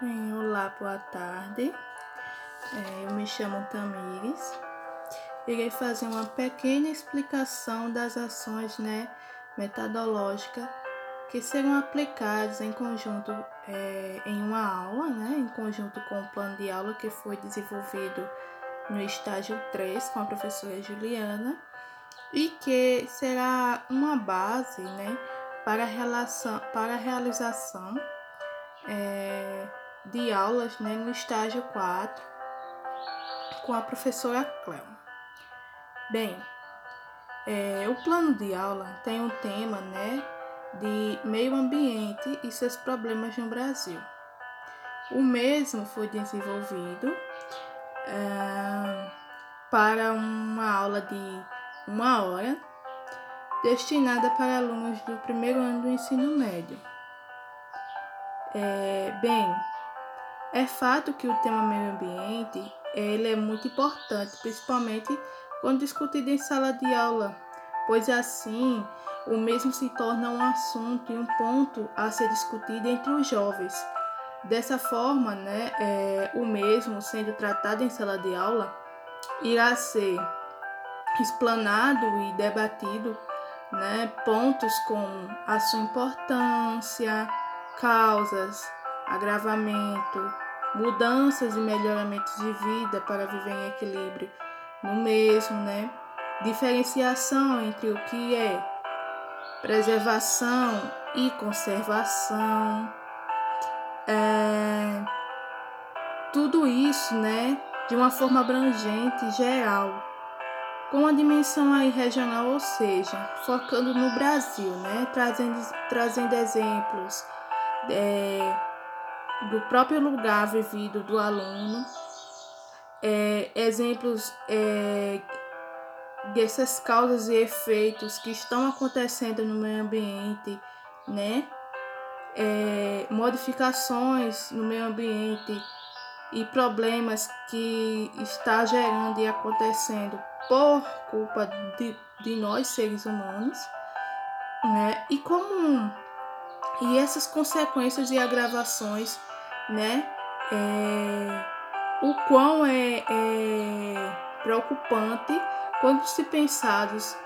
Bem, olá, boa tarde. É, eu me chamo Tamires. Irei fazer uma pequena explicação das ações né, metodológicas que serão aplicadas em conjunto é, em uma aula, né, em conjunto com o plano de aula que foi desenvolvido no estágio 3 com a professora Juliana e que será uma base né, para, a relação, para a realização é, de aulas né, no estágio 4 com a professora Cleo. Bem, é, o plano de aula tem um tema né, de meio ambiente e seus problemas no Brasil. O mesmo foi desenvolvido é, para uma aula de uma hora destinada para alunos do primeiro ano do ensino médio. É, bem, é fato que o tema meio ambiente ele é muito importante, principalmente quando discutido em sala de aula, pois assim o mesmo se torna um assunto e um ponto a ser discutido entre os jovens. Dessa forma, né, é, o mesmo sendo tratado em sala de aula irá ser explanado e debatido né, pontos como a sua importância, causas, agravamento, mudanças e melhoramentos de vida para viver em equilíbrio no mesmo, né? Diferenciação entre o que é preservação e conservação. É, tudo isso, né, de uma forma abrangente, geral, com a dimensão aí regional, ou seja, focando no Brasil, né, trazendo, trazendo exemplos é, do próprio lugar vivido do aluno, é, exemplos é, dessas causas e efeitos que estão acontecendo no meio ambiente, né? É, modificações no meio ambiente e problemas que está gerando e acontecendo por culpa de, de nós seres humanos, né? E como e essas consequências e agravações, né? É, o quão é, é, preocupante quando se pensados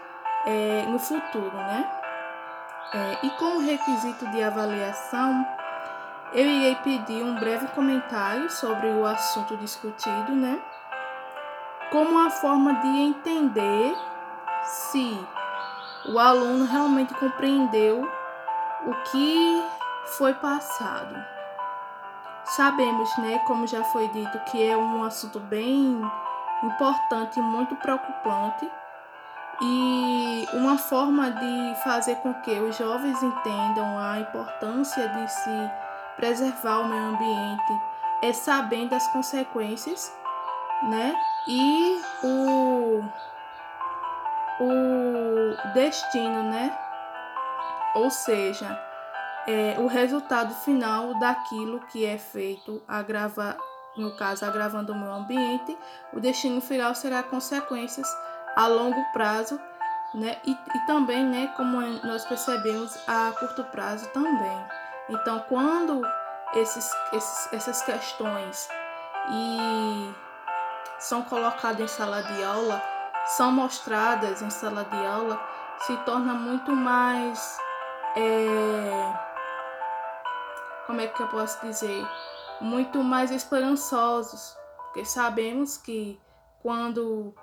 é, no futuro, né? É, e como requisito de avaliação, eu irei pedir um breve comentário sobre o assunto discutido, né? Como uma forma de entender se o aluno realmente compreendeu o que foi passado. Sabemos, né, como já foi dito, que é um assunto bem importante e muito preocupante e uma forma de fazer com que os jovens entendam a importância de se preservar o meio ambiente é sabendo as consequências, né? E o, o destino, né? Ou seja, é, o resultado final daquilo que é feito, agrava, no caso, agravando o meio ambiente, o destino final será consequências a longo prazo, né? E, e também, né, como nós percebemos, a curto prazo também. Então, quando esses, esses, essas questões e são colocadas em sala de aula, são mostradas em sala de aula, se torna muito mais é, como é que eu posso dizer, muito mais esperançosos, porque sabemos que quando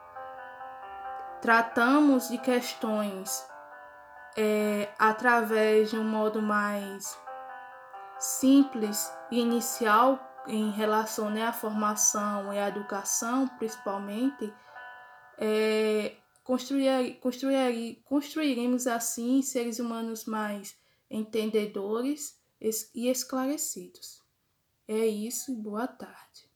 tratamos de questões é, através de um modo mais simples e inicial em relação né, à formação e à educação, principalmente, é, construir, construir, construiremos assim seres humanos mais entendedores e esclarecidos. É isso e boa tarde.